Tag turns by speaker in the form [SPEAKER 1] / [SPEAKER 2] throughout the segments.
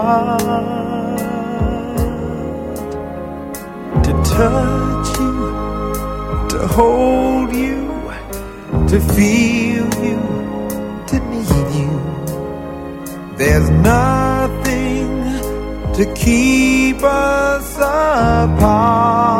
[SPEAKER 1] heart. To touch you, to hold you, to feel you, to need you. There's nothing to keep us apart.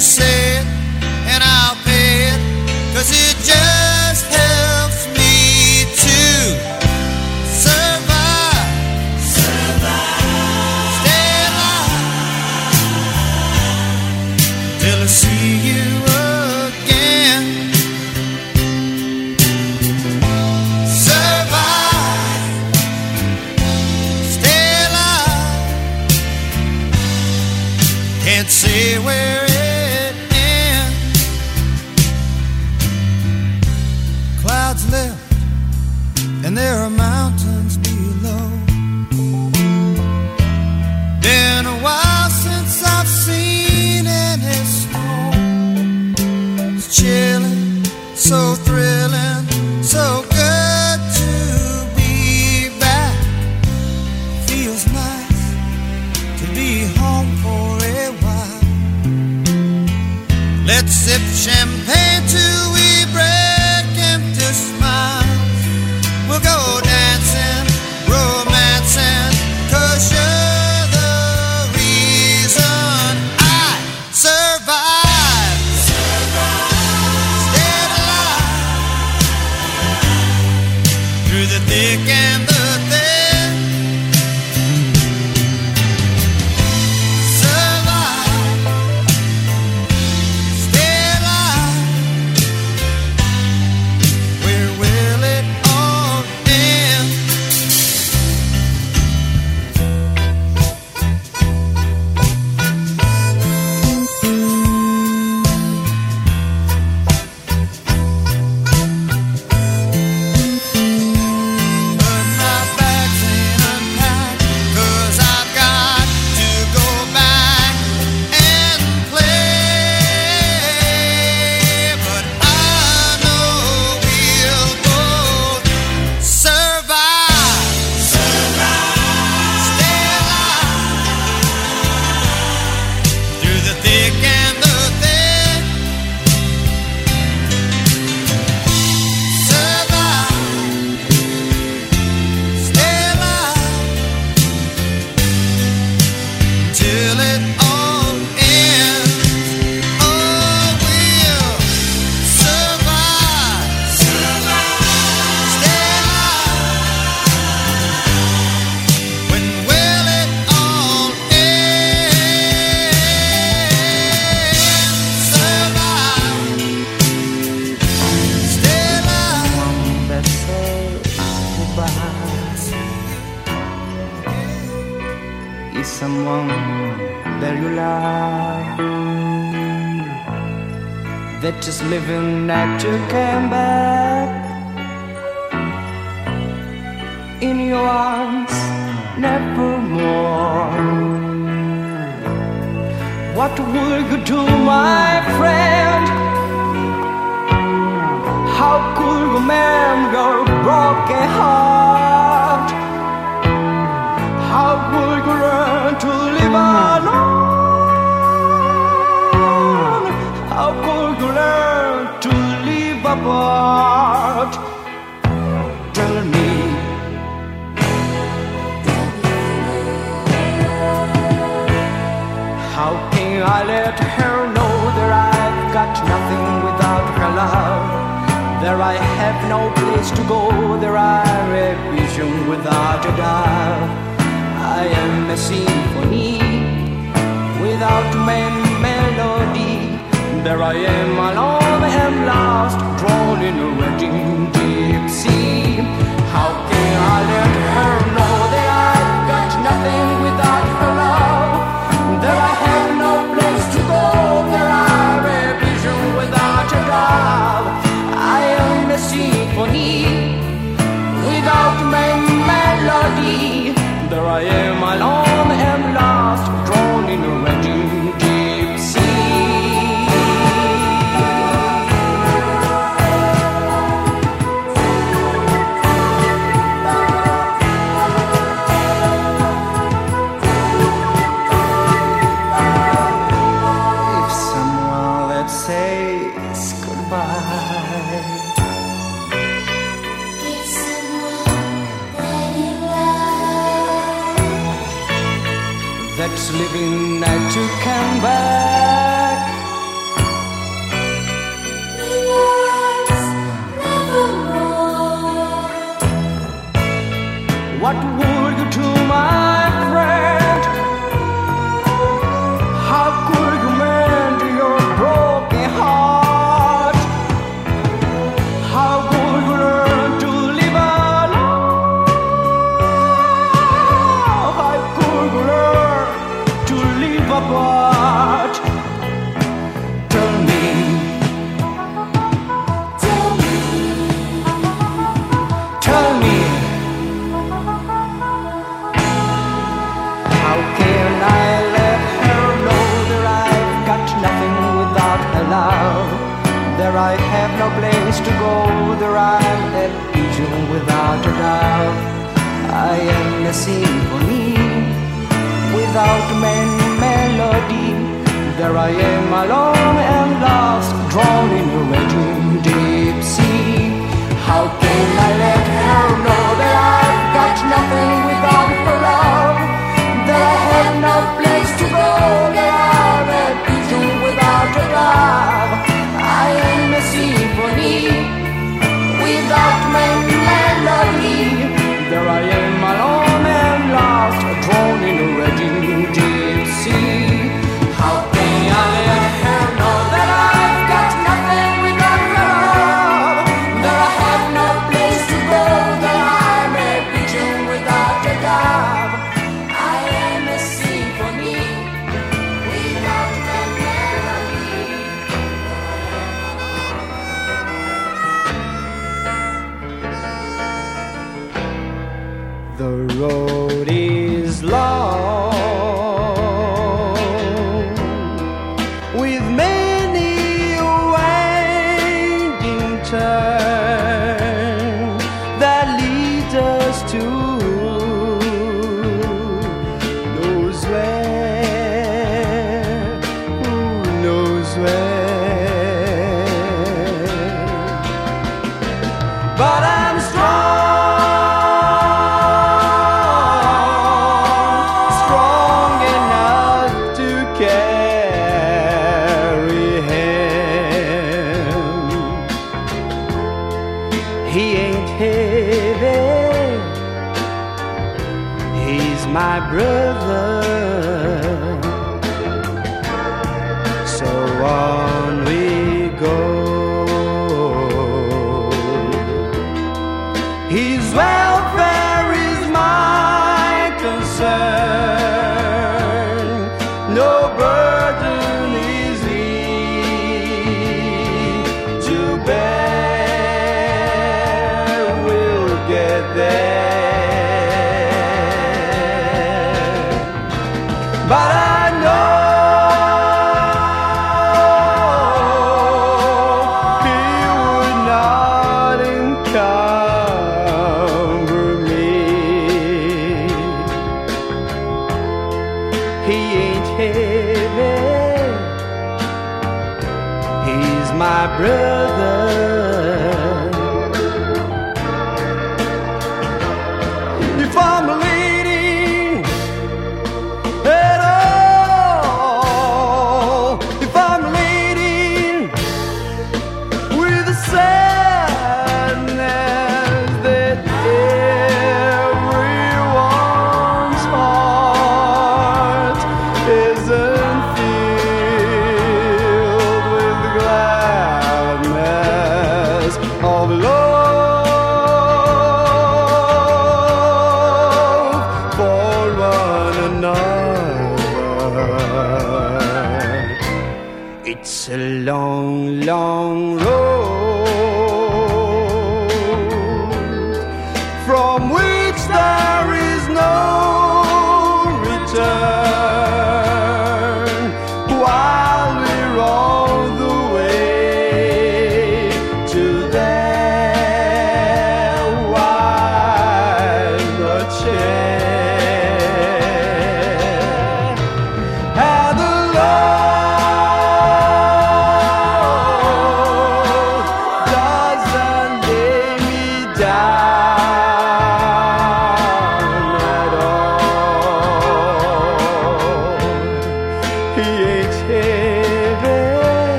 [SPEAKER 2] Say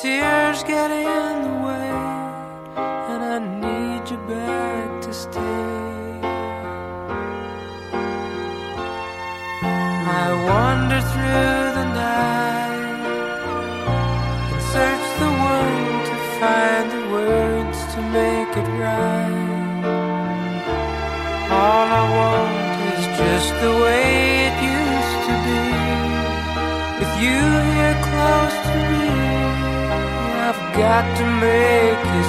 [SPEAKER 3] tears got to make it.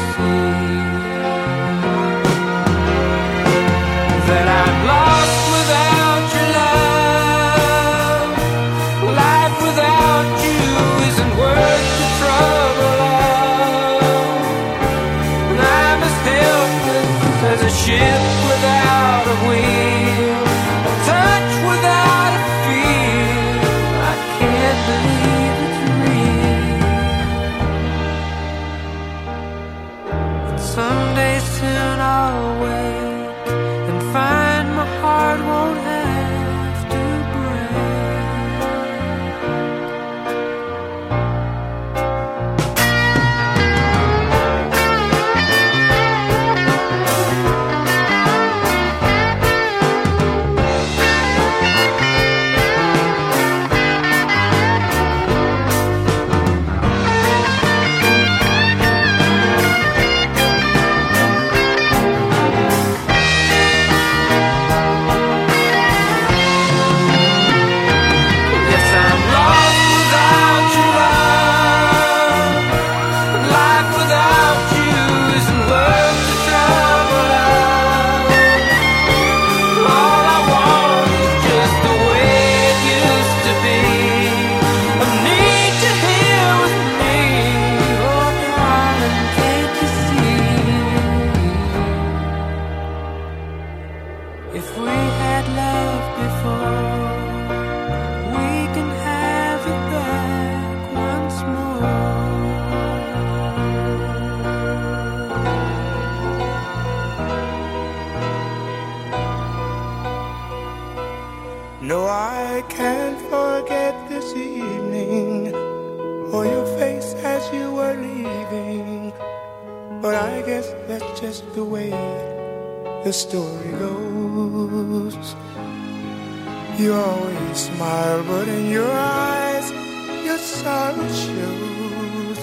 [SPEAKER 3] yes, I
[SPEAKER 4] would choose.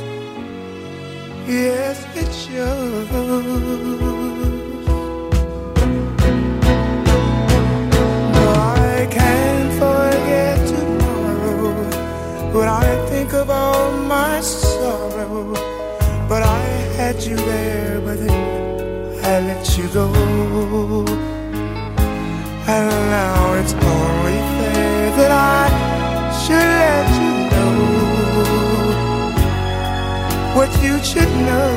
[SPEAKER 4] Yes, it's yours. I can't forget tomorrow when I think of all my sorrow. But I had you there, but then I let you go. And now it's only fair that I should let you. what you should know.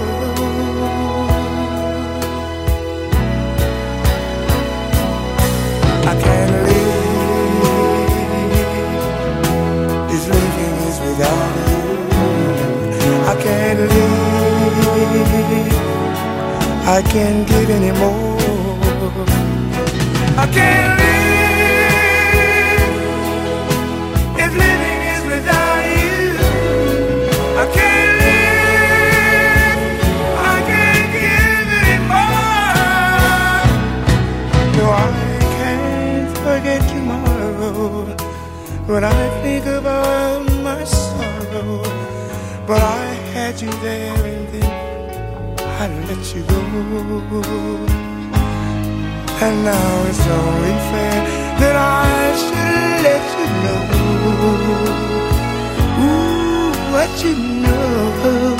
[SPEAKER 4] I can't live. This living is without you. I can't live. I can't give anymore. I can't live. let you go. And now it's only fair that I should let you know Ooh, what you know.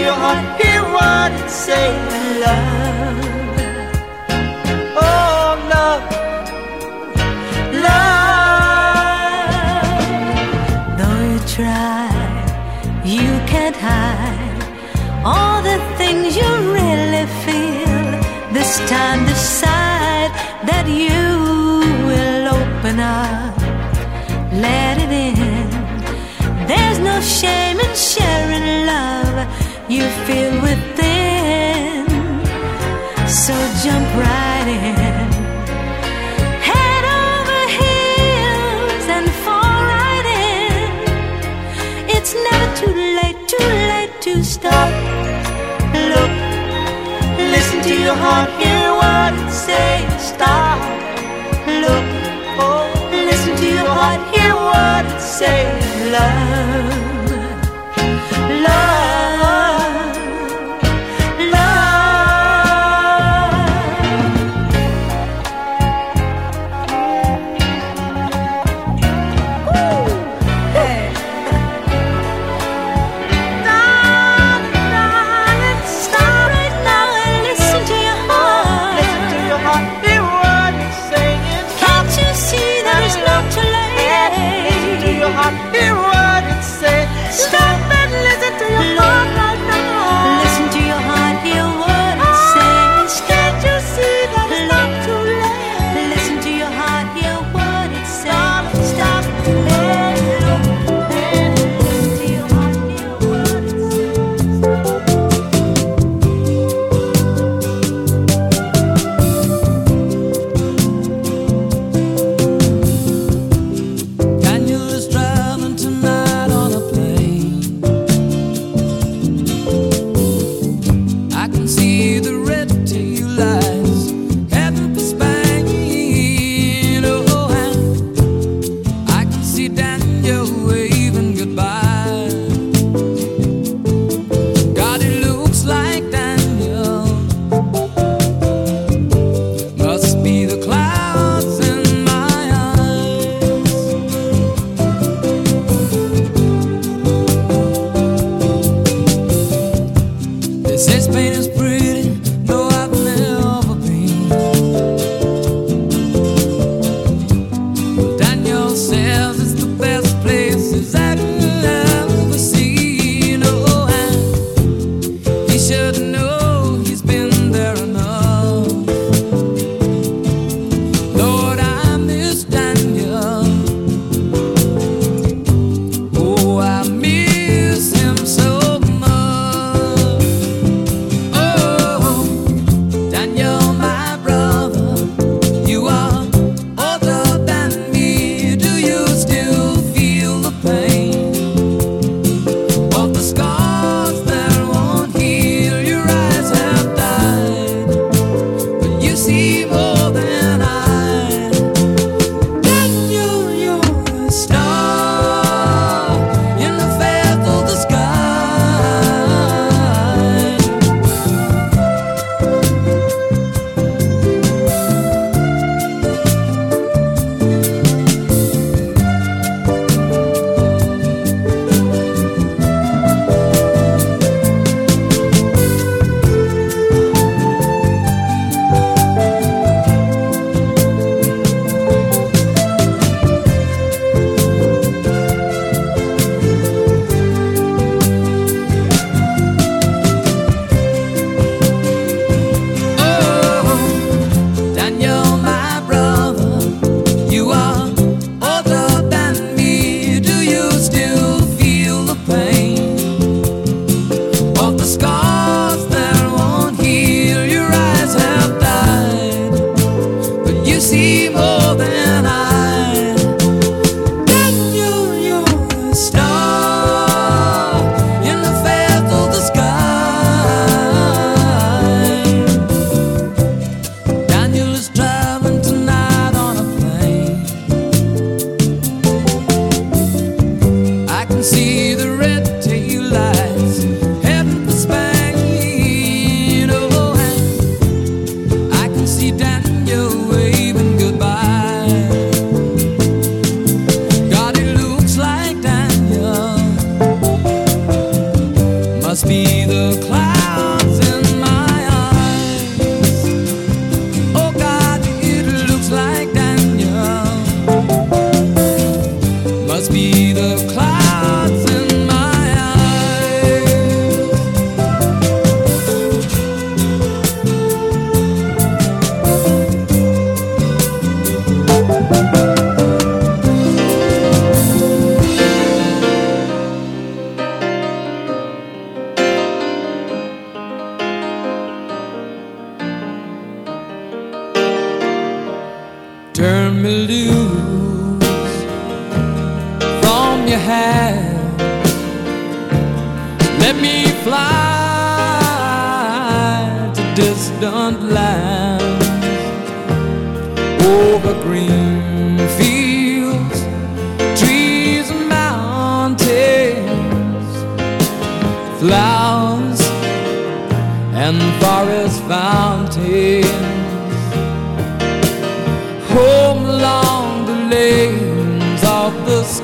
[SPEAKER 5] your heart, hear what it say, love.
[SPEAKER 6] feel within. So jump right in. Head over heels and fall right in. It's never too late, too late to stop.
[SPEAKER 5] Look, listen to your heart, hear what it says. Stop. Look, oh, listen to your heart, hear what it says. Love.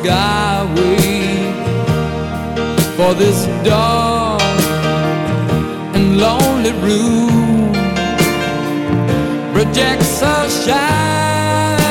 [SPEAKER 7] The
[SPEAKER 5] skyway for this dark and lonely room. Projects a shadow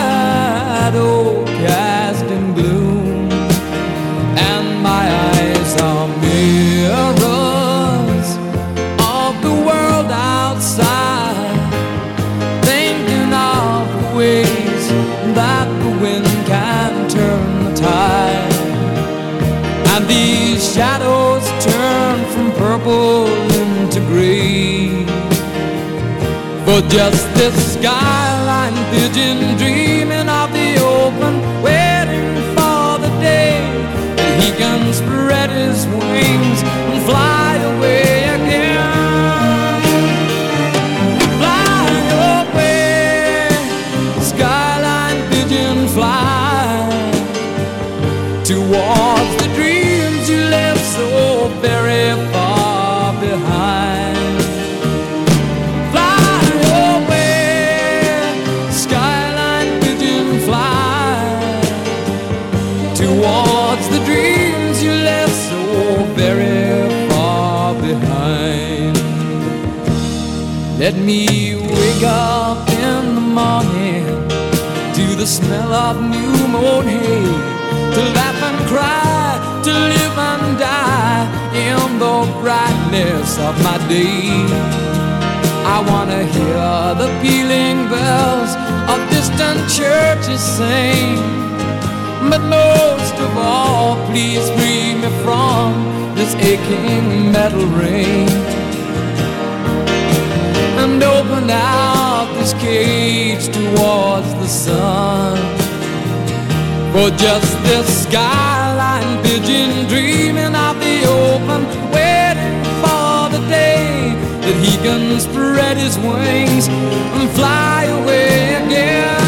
[SPEAKER 5] just this skyline pigeon dreaming of the open, waiting for the day. He can spread me wake up in the morning to the smell of new mown hay, to laugh and cry, to live and die in the brightness of my day. I wanna hear the pealing bells of distant churches sing. But most of all, please free me from this aching metal ring and open out this cage towards the sun. For just this skyline pigeon dreaming of the open, waiting for the day that he can spread his wings and fly away again.